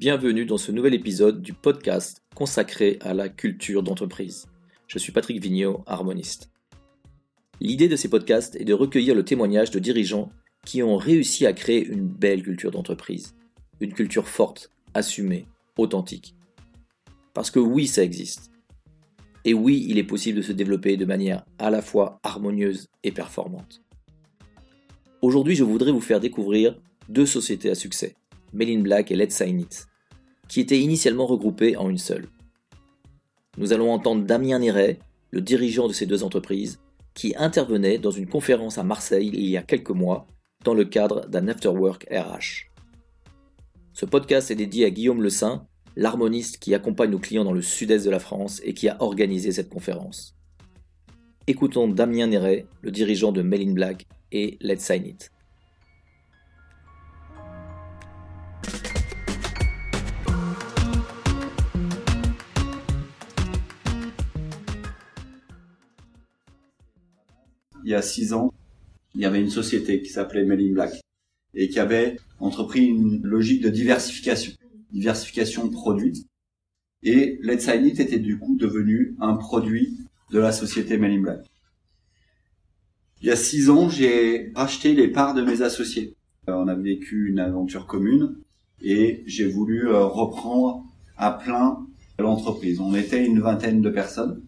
Bienvenue dans ce nouvel épisode du podcast consacré à la culture d'entreprise. Je suis Patrick Vigneault, harmoniste. L'idée de ces podcasts est de recueillir le témoignage de dirigeants qui ont réussi à créer une belle culture d'entreprise. Une culture forte, assumée, authentique. Parce que oui, ça existe. Et oui, il est possible de se développer de manière à la fois harmonieuse et performante. Aujourd'hui, je voudrais vous faire découvrir deux sociétés à succès, Melin Black et Let's Sign It, qui étaient initialement regroupées en une seule. Nous allons entendre Damien Néret, le dirigeant de ces deux entreprises, qui intervenait dans une conférence à Marseille il y a quelques mois dans le cadre d'un Afterwork RH. Ce podcast est dédié à Guillaume Le Saint, l'harmoniste qui accompagne nos clients dans le sud-est de la France et qui a organisé cette conférence. Écoutons Damien Néret, le dirigeant de Mail Black et Let's Sign It. Il y a six ans, il y avait une société qui s'appelait Mail in Black et qui avait entrepris une logique de diversification diversification de produits. Et Let's It était du coup devenu un produit de la société Men Black. Il y a six ans, j'ai racheté les parts de mes associés. Euh, on a vécu une aventure commune et j'ai voulu euh, reprendre à plein l'entreprise. On était une vingtaine de personnes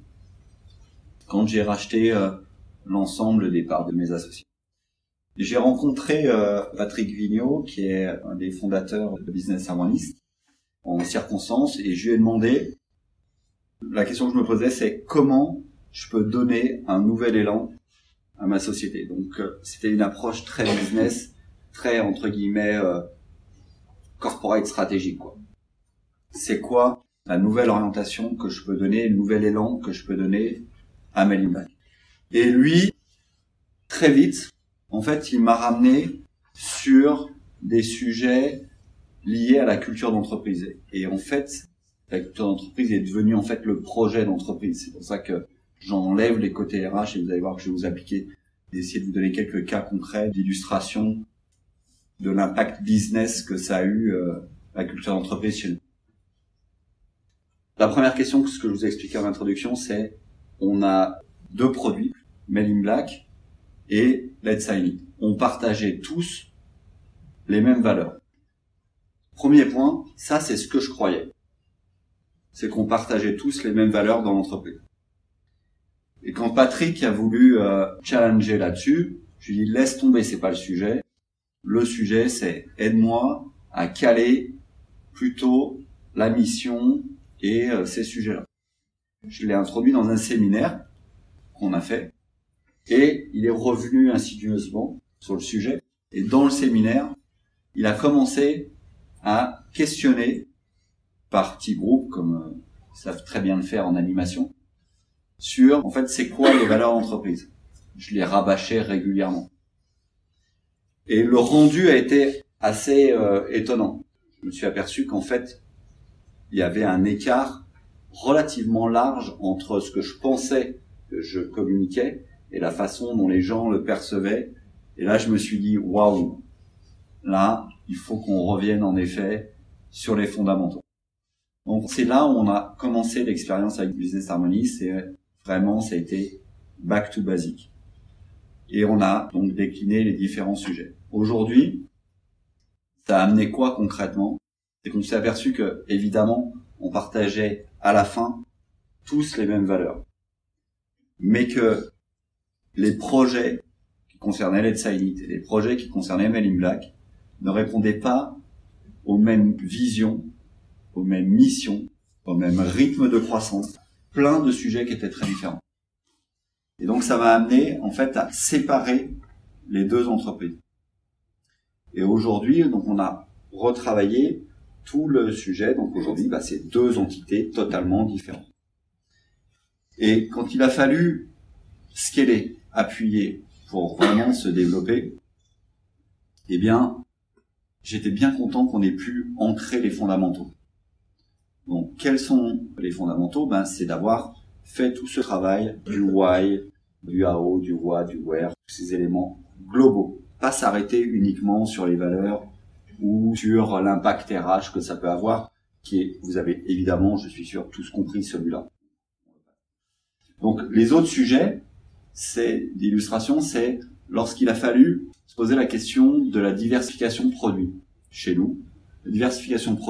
quand j'ai racheté euh, l'ensemble des parts de mes associés. J'ai rencontré Patrick Vigneault, qui est un des fondateurs de Business Harmonist, en circonstance et je lui ai demandé, la question que je me posais c'est comment je peux donner un nouvel élan à ma société. Donc euh, c'était une approche très business, très entre guillemets euh, corporate stratégique. Quoi. C'est quoi la nouvelle orientation que je peux donner, le nouvel élan que je peux donner à Melinback Et lui, très vite, en fait, il m'a ramené sur des sujets lié à la culture d'entreprise. Et en fait, la culture d'entreprise est devenue en fait le projet d'entreprise. C'est pour ça que j'enlève les côtés RH et vous allez voir que je vais vous appliquer, essayer de vous donner quelques cas concrets d'illustration de l'impact business que ça a eu euh, la culture d'entreprise chez nous. La première question, ce que je vous ai expliqué en introduction, c'est on a deux produits, In Black et Let's Sign On partageait tous les mêmes valeurs. Premier point, ça c'est ce que je croyais. C'est qu'on partageait tous les mêmes valeurs dans l'entreprise. Et quand Patrick a voulu euh, challenger là-dessus, je lui ai dit laisse tomber, c'est pas le sujet. Le sujet c'est aide-moi à caler plutôt la mission et euh, ces sujets-là. Je l'ai introduit dans un séminaire qu'on a fait et il est revenu insidieusement sur le sujet. Et dans le séminaire, il a commencé à questionner par petits groupes, comme euh, ils savent très bien le faire en animation, sur en fait c'est quoi les valeurs d'entreprise. Je les rabâchais régulièrement. Et le rendu a été assez euh, étonnant. Je me suis aperçu qu'en fait il y avait un écart relativement large entre ce que je pensais que je communiquais et la façon dont les gens le percevaient. Et là, je me suis dit, waouh, là, il faut qu'on revienne en effet sur les fondamentaux. Donc c'est là où on a commencé l'expérience avec Business Harmony, c'est vraiment ça a été back to basic. Et on a donc décliné les différents sujets. Aujourd'hui, ça a amené quoi concrètement? C'est qu'on s'est aperçu que évidemment, on partageait à la fin tous les mêmes valeurs. Mais que les projets qui concernaient Let's Sign et les projets qui concernaient Mail in Black ne répondaient pas aux mêmes visions, aux mêmes missions, au même rythme de croissance, plein de sujets qui étaient très différents. Et donc ça m'a amené en fait à séparer les deux entreprises. Et aujourd'hui, donc on a retravaillé tout le sujet. Donc aujourd'hui, bah, c'est deux entités totalement différentes. Et quand il a fallu scaler, appuyer pour vraiment se développer, eh bien, j'étais bien content qu'on ait pu ancrer les fondamentaux. Donc, quels sont les fondamentaux? Ben, c'est d'avoir fait tout ce travail du why, du how, du what, du where, tous ces éléments globaux. Pas s'arrêter uniquement sur les valeurs ou sur l'impact RH que ça peut avoir, qui est, vous avez évidemment, je suis sûr, tous compris celui-là. Donc les autres sujets, c'est d'illustration, c'est lorsqu'il a fallu se poser la question de la diversification de chez nous. La diversification de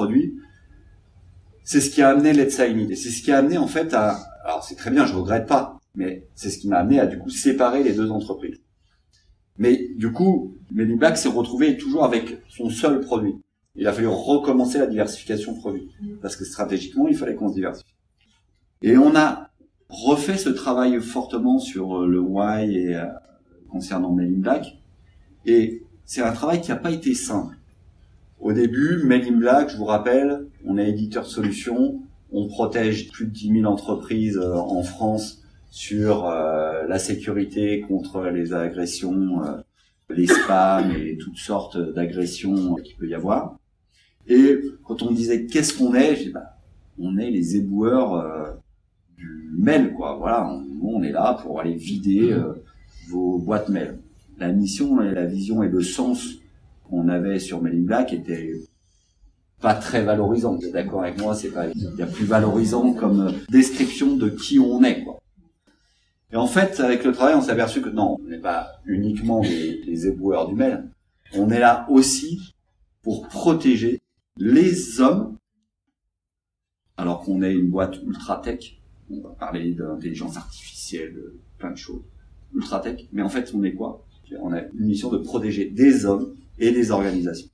c'est ce qui a amené Let's Sign et c'est ce qui a amené en fait à, alors c'est très bien, je regrette pas, mais c'est ce qui m'a amené à du coup séparer les deux entreprises. Mais du coup, Melly s'est retrouvé toujours avec son seul produit. Il a fallu recommencer la diversification de produits parce que stratégiquement, il fallait qu'on se diversifie. Et on a refait ce travail fortement sur euh, le why et euh, concernant Melly Black. Et c'est un travail qui n'a pas été simple. Au début, Mail in Black, je vous rappelle, on est éditeur de solutions, on protège plus de 10 000 entreprises euh, en France sur euh, la sécurité contre les agressions, les spams et toutes sortes d'agressions qu'il peut y avoir. Et quand on disait qu'est-ce qu'on est, je dis, bah, on est les éboueurs mail, quoi. Voilà, on, on, est là pour aller vider vos boîtes mail. La mission la vision et le sens qu'on avait sur Mailing Black était pas très valorisant. Vous êtes d'accord avec moi C'est pas il y a plus valorisant comme description de qui on est. Quoi. Et en fait, avec le travail, on s'est aperçu que non, on n'est pas uniquement les, éboueurs du mail. On est là aussi pour protéger les hommes, alors qu'on est une boîte ultra tech. On va parler d'intelligence artificielle, plein de choses ultra tech. Mais en fait, on est quoi? On a une mission de protéger des hommes et des organisations.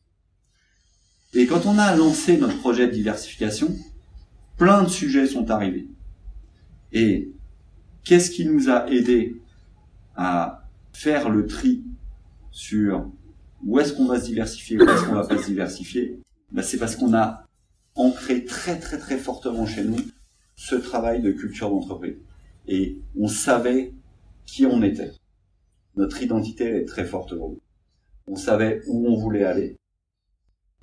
Et quand on a lancé notre projet de diversification, plein de sujets sont arrivés. Et qu'est-ce qui nous a aidé à faire le tri sur où est-ce qu'on va se diversifier, où est-ce qu'on va pas se diversifier? Ben, C'est parce qu'on a ancré très très très fortement chez nous ce travail de culture d'entreprise. Et on savait qui on était. Notre identité est très forte on savait où on voulait aller.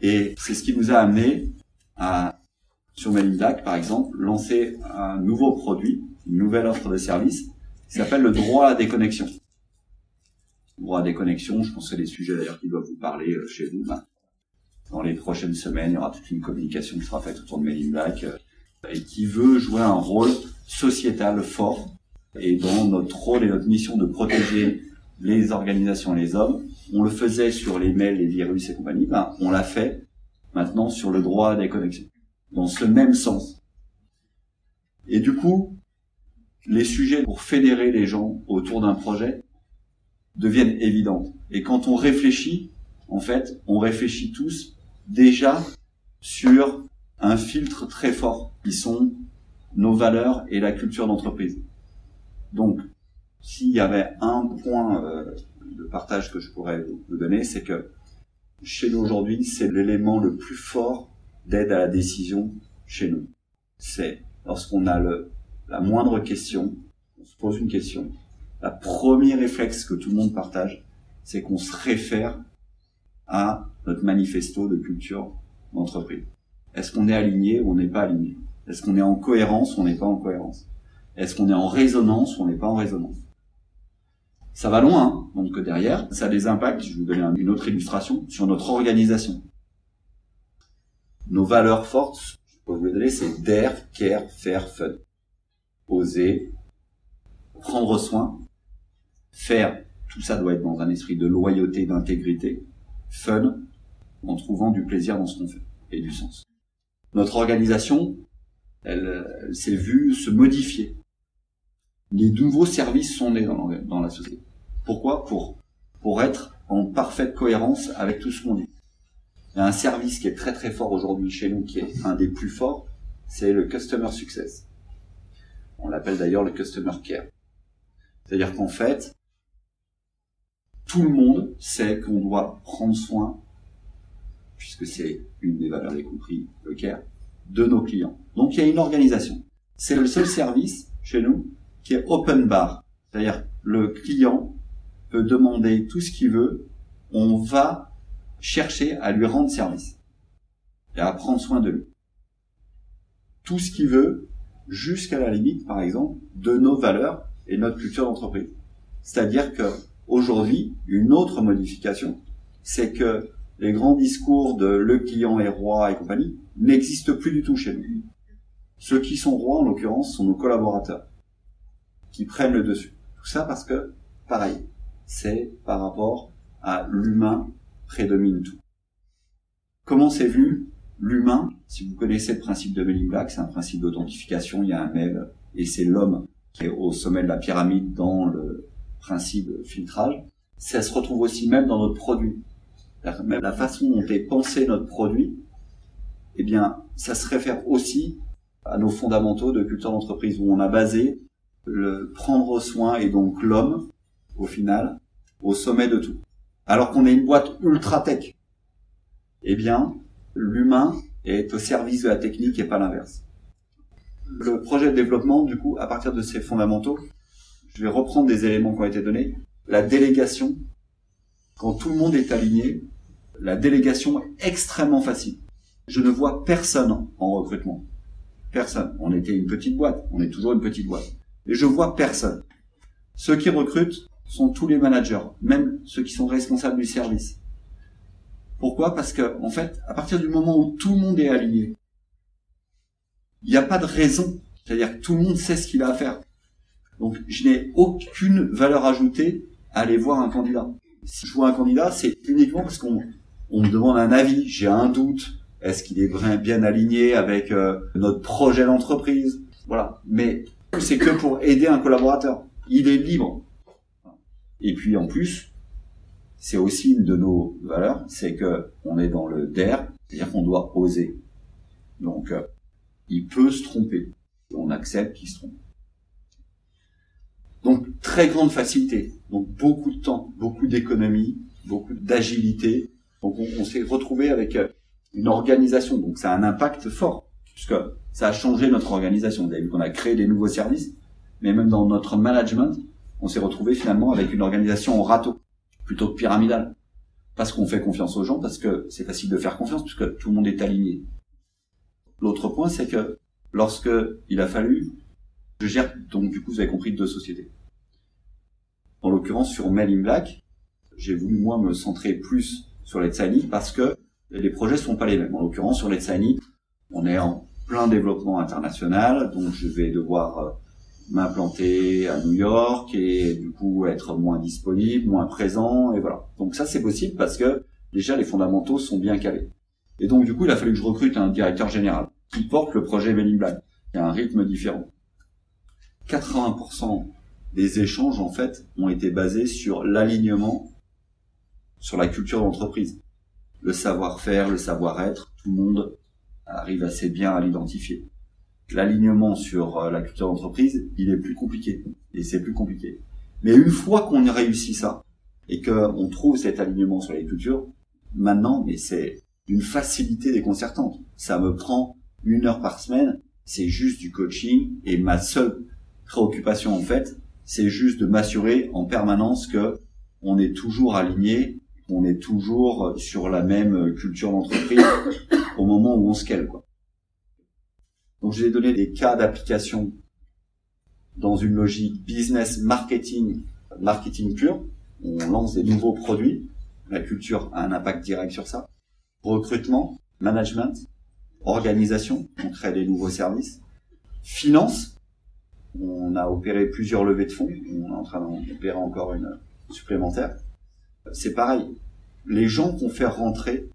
Et c'est ce qui nous a amené à, sur Malindac, par exemple, lancer un nouveau produit, une nouvelle offre de service, qui s'appelle le droit à déconnexion. droit à déconnexion, je pense que c'est des sujets d'ailleurs qui doivent vous parler euh, chez vous. Ben, dans les prochaines semaines, il y aura toute une communication qui sera faite autour de Malindac euh, et qui veut jouer un rôle sociétal fort. Et dans notre rôle et notre mission de protéger les organisations et les hommes, on le faisait sur les mails, les virus et compagnie, ben, on l'a fait maintenant sur le droit des connexions, dans ce même sens. Et du coup, les sujets pour fédérer les gens autour d'un projet deviennent évidents. Et quand on réfléchit, en fait, on réfléchit tous déjà sur un filtre très fort qui sont nos valeurs et la culture d'entreprise. Donc, s'il y avait un point euh, de partage que je pourrais vous donner, c'est que chez nous aujourd'hui, c'est l'élément le plus fort d'aide à la décision chez nous. C'est lorsqu'on a le, la moindre question, on se pose une question, la premier réflexe que tout le monde partage, c'est qu'on se réfère à notre manifesto de culture d'entreprise. Est-ce qu'on est aligné ou on n'est pas aligné? Est-ce qu'on est en cohérence ou on n'est pas en cohérence? Est-ce qu'on est en résonance ou on n'est pas en résonance? Ça va loin, hein. donc derrière, ça a des impacts, je vais vous donner une autre illustration, sur notre organisation. Nos valeurs fortes, je peux vous les donner, c'est dare, care, faire, fun. Oser, prendre soin, faire, tout ça doit être dans un esprit de loyauté, d'intégrité, fun, en trouvant du plaisir dans ce qu'on fait et du sens. Notre organisation, elle, s'est vue se modifier. Les nouveaux services sont nés dans, dans la société. Pourquoi? Pour pour être en parfaite cohérence avec tout ce qu'on dit. Il y a un service qui est très très fort aujourd'hui chez nous, qui est un des plus forts, c'est le Customer Success. On l'appelle d'ailleurs le Customer Care. C'est-à-dire qu'en fait, tout le monde sait qu'on doit prendre soin, puisque c'est une des valeurs des compris, le care, de nos clients. Donc il y a une organisation. C'est le seul service chez nous qui est open bar. C'est-à-dire le client peut demander tout ce qu'il veut, on va chercher à lui rendre service et à prendre soin de lui. Tout ce qu'il veut, jusqu'à la limite, par exemple, de nos valeurs et notre culture d'entreprise. C'est-à-dire que aujourd'hui, une autre modification, c'est que les grands discours de le client est roi et compagnie n'existent plus du tout chez nous. Ceux qui sont rois, en l'occurrence, sont nos collaborateurs, qui prennent le dessus. Tout ça parce que, pareil, c'est par rapport à l'humain prédomine tout. Comment c'est vu L'humain, si vous connaissez le principe de Melling Black, c'est un principe d'authentification, il y a un mail, et c'est l'homme qui est au sommet de la pyramide dans le principe filtrage. Ça se retrouve aussi même dans notre produit. Même la façon dont est pensé notre produit, eh bien, ça se réfère aussi à nos fondamentaux de culture d'entreprise où on a basé le prendre soin et donc l'homme, au final, au sommet de tout. Alors qu'on est une boîte ultra tech. Eh bien, l'humain est au service de la technique et pas l'inverse. Le projet de développement, du coup, à partir de ces fondamentaux, je vais reprendre des éléments qui ont été donnés. La délégation, quand tout le monde est aligné, la délégation est extrêmement facile. Je ne vois personne en recrutement. Personne. On était une petite boîte. On est toujours une petite boîte. Et je vois personne. Ceux qui recrutent sont tous les managers, même ceux qui sont responsables du service. Pourquoi? Parce que, en fait, à partir du moment où tout le monde est aligné, il n'y a pas de raison. C'est-à-dire que tout le monde sait ce qu'il a à faire. Donc, je n'ai aucune valeur ajoutée à aller voir un candidat. Si je vois un candidat, c'est uniquement parce qu'on on me demande un avis, j'ai un doute, est-ce qu'il est bien aligné avec euh, notre projet d'entreprise? Voilà. Mais c'est que pour aider un collaborateur. Il est libre. Et puis en plus, c'est aussi une de nos valeurs, c'est que on est dans le DER, c'est-à-dire qu'on doit oser. Donc, euh, il peut se tromper. On accepte qu'il se trompe. Donc, très grande facilité. Donc, beaucoup de temps, beaucoup d'économie, beaucoup d'agilité. Donc, on, s'est retrouvé avec euh, une organisation. Donc, ça a un impact fort, puisque ça a changé notre organisation. Vous vu qu'on a créé des nouveaux services, mais même dans notre management, on s'est retrouvé finalement avec une organisation en râteau plutôt que pyramidal. Parce qu'on fait confiance aux gens, parce que c'est facile de faire confiance, puisque tout le monde est aligné. L'autre point, c'est que lorsque il a fallu, je gère, donc du coup, vous avez compris, deux sociétés. En l'occurrence, sur Mail in Black, j'ai voulu, moi, me centrer plus sur Let's Signy parce que les projets sont pas les mêmes. En l'occurrence, sur Let's Signy, on est en plein développement international, donc je vais devoir euh, m'implanter à New York et du coup être moins disponible, moins présent et voilà. Donc ça c'est possible parce que déjà les fondamentaux sont bien calés. Et donc du coup il a fallu que je recrute un directeur général qui porte le projet Mailing Black, qui a un rythme différent. 80% des échanges en fait ont été basés sur l'alignement sur la culture d'entreprise. Le savoir-faire, le savoir-être, tout le monde arrive assez bien à l'identifier l'alignement sur euh, la culture d'entreprise, il est plus compliqué. Et c'est plus compliqué. Mais une fois qu'on a réussi ça, et qu'on trouve cet alignement sur les cultures, maintenant, mais c'est une facilité déconcertante. Ça me prend une heure par semaine, c'est juste du coaching, et ma seule préoccupation, en fait, c'est juste de m'assurer en permanence que on est toujours aligné, on est toujours sur la même culture d'entreprise au moment où on scale, quoi. Donc je vais donner des cas d'application dans une logique business marketing, marketing pur. On lance des nouveaux produits. La culture a un impact direct sur ça. Recrutement, management, organisation. On crée des nouveaux services. Finance. On a opéré plusieurs levées de fonds. On est en train d'en opérer encore une supplémentaire. C'est pareil. Les gens qu'on fait rentrer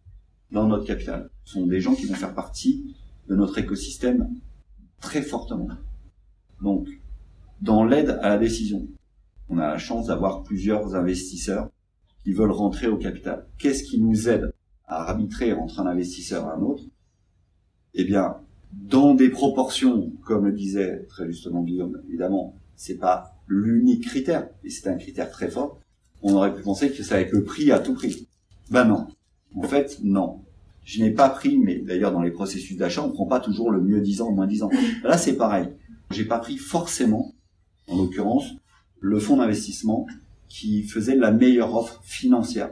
dans notre capital sont des gens qui vont faire partie de notre écosystème très fortement. Donc, dans l'aide à la décision, on a la chance d'avoir plusieurs investisseurs qui veulent rentrer au capital. Qu'est-ce qui nous aide à arbitrer entre un investisseur et un autre? Eh bien, dans des proportions, comme le disait très justement Guillaume, évidemment, c'est pas l'unique critère, et c'est un critère très fort. On aurait pu penser que ça va être le prix à tout prix. Ben non. En fait, non je n'ai pas pris, mais d'ailleurs dans les processus d'achat, on prend pas toujours le mieux disant, le moins disant. Là, c'est pareil. J'ai pas pris forcément, en l'occurrence, le fonds d'investissement qui faisait la meilleure offre financière.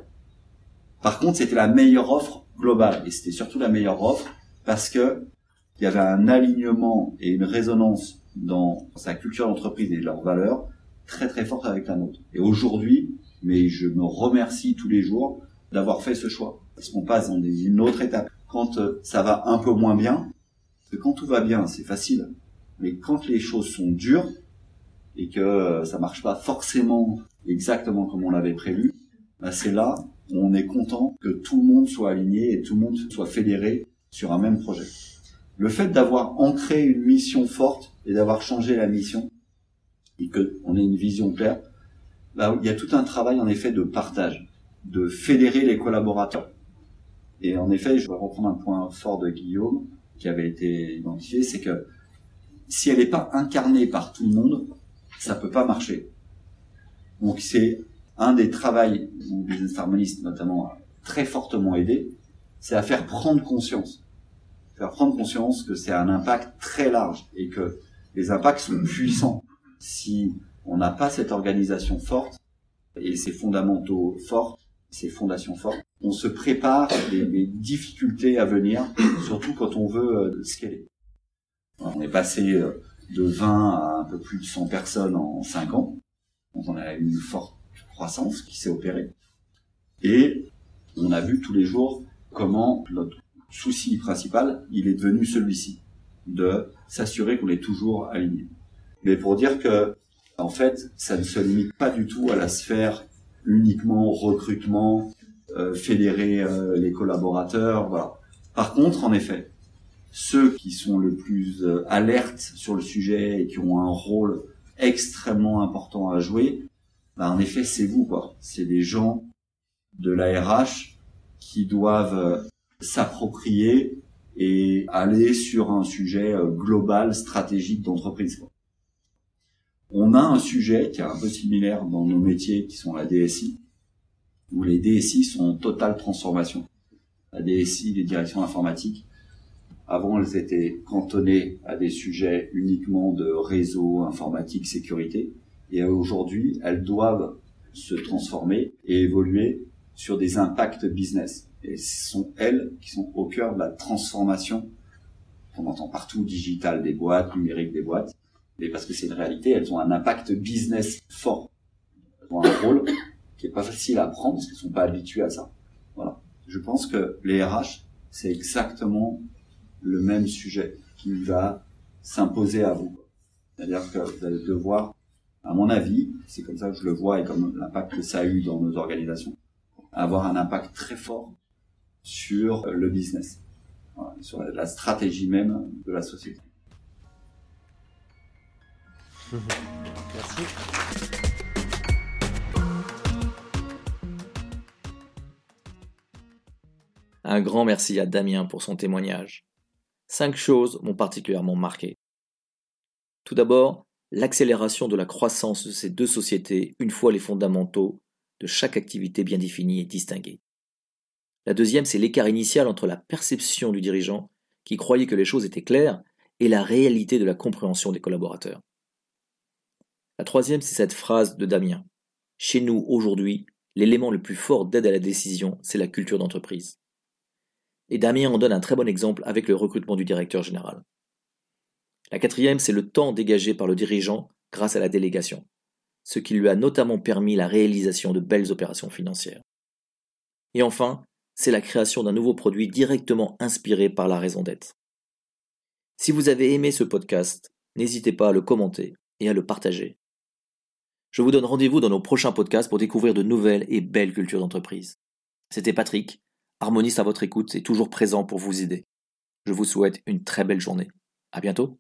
Par contre, c'était la meilleure offre globale, et c'était surtout la meilleure offre parce que il y avait un alignement et une résonance dans sa culture d'entreprise et leurs valeurs très très forte avec la nôtre. Et aujourd'hui, mais je me remercie tous les jours d'avoir fait ce choix Parce qu'on passe dans une autre étape. Quand euh, ça va un peu moins bien, que quand tout va bien, c'est facile. Mais quand les choses sont dures et que euh, ça marche pas forcément exactement comme on l'avait prévu, bah c'est là où on est content que tout le monde soit aligné et tout le monde soit fédéré sur un même projet. Le fait d'avoir ancré une mission forte et d'avoir changé la mission et qu'on ait une vision claire, bah, il y a tout un travail en effet de partage, de fédérer les collaborateurs. Et en effet, je vais reprendre un point fort de Guillaume qui avait été identifié, c'est que si elle n'est pas incarnée par tout le monde, ça peut pas marcher. Donc c'est un des travails où Business Harmonist notamment très fortement aidé, c'est à faire prendre conscience. Faire prendre conscience que c'est un impact très large et que les impacts sont puissants. Si on n'a pas cette organisation forte et ces fondamentaux forts, ces fondations fortes, on se prépare des, difficultés à venir, surtout quand on veut euh, scaler. On est passé euh, de 20 à un peu plus de 100 personnes en 5 ans. Donc on a une forte croissance qui s'est opérée. Et on a vu tous les jours comment notre souci principal, il est devenu celui-ci, de s'assurer qu'on est toujours aligné. Mais pour dire que, en fait, ça ne se limite pas du tout à la sphère uniquement recrutement, euh, fédérer euh, les collaborateurs, voilà. Par contre, en effet, ceux qui sont le plus euh, alertes sur le sujet et qui ont un rôle extrêmement important à jouer, bah, en effet, c'est vous, quoi. C'est des gens de la RH qui doivent euh, s'approprier et aller sur un sujet euh, global, stratégique d'entreprise. On a un sujet qui est un peu similaire dans nos métiers qui sont la DSI, où les DSI sont en totale transformation. La DSI, les directions informatiques, avant, elles étaient cantonnées à des sujets uniquement de réseau, informatique, sécurité. Et aujourd'hui, elles doivent se transformer et évoluer sur des impacts business. Et ce sont elles qui sont au cœur de la transformation qu'on entend partout, digital des boîtes, numérique des boîtes. Mais parce que c'est une réalité, elles ont un impact business fort. Elles ont un rôle qui est pas facile à prendre parce qu'elles sont pas habituées à ça. Voilà. Je pense que les RH, c'est exactement le même sujet qui va s'imposer à vous. C'est-à-dire que vous allez devoir, à mon avis, c'est comme ça que je le vois et comme l'impact que ça a eu dans nos organisations, avoir un impact très fort sur le business, sur la stratégie même de la société. Un grand merci à Damien pour son témoignage. Cinq choses m'ont particulièrement marqué. Tout d'abord, l'accélération de la croissance de ces deux sociétés une fois les fondamentaux de chaque activité bien définis et distingués. La deuxième, c'est l'écart initial entre la perception du dirigeant, qui croyait que les choses étaient claires, et la réalité de la compréhension des collaborateurs. La troisième, c'est cette phrase de Damien. Chez nous, aujourd'hui, l'élément le plus fort d'aide à la décision, c'est la culture d'entreprise. Et Damien en donne un très bon exemple avec le recrutement du directeur général. La quatrième, c'est le temps dégagé par le dirigeant grâce à la délégation, ce qui lui a notamment permis la réalisation de belles opérations financières. Et enfin, c'est la création d'un nouveau produit directement inspiré par la raison d'être. Si vous avez aimé ce podcast, n'hésitez pas à le commenter et à le partager. Je vous donne rendez-vous dans nos prochains podcasts pour découvrir de nouvelles et belles cultures d'entreprise. C'était Patrick, harmoniste à votre écoute et toujours présent pour vous aider. Je vous souhaite une très belle journée. À bientôt.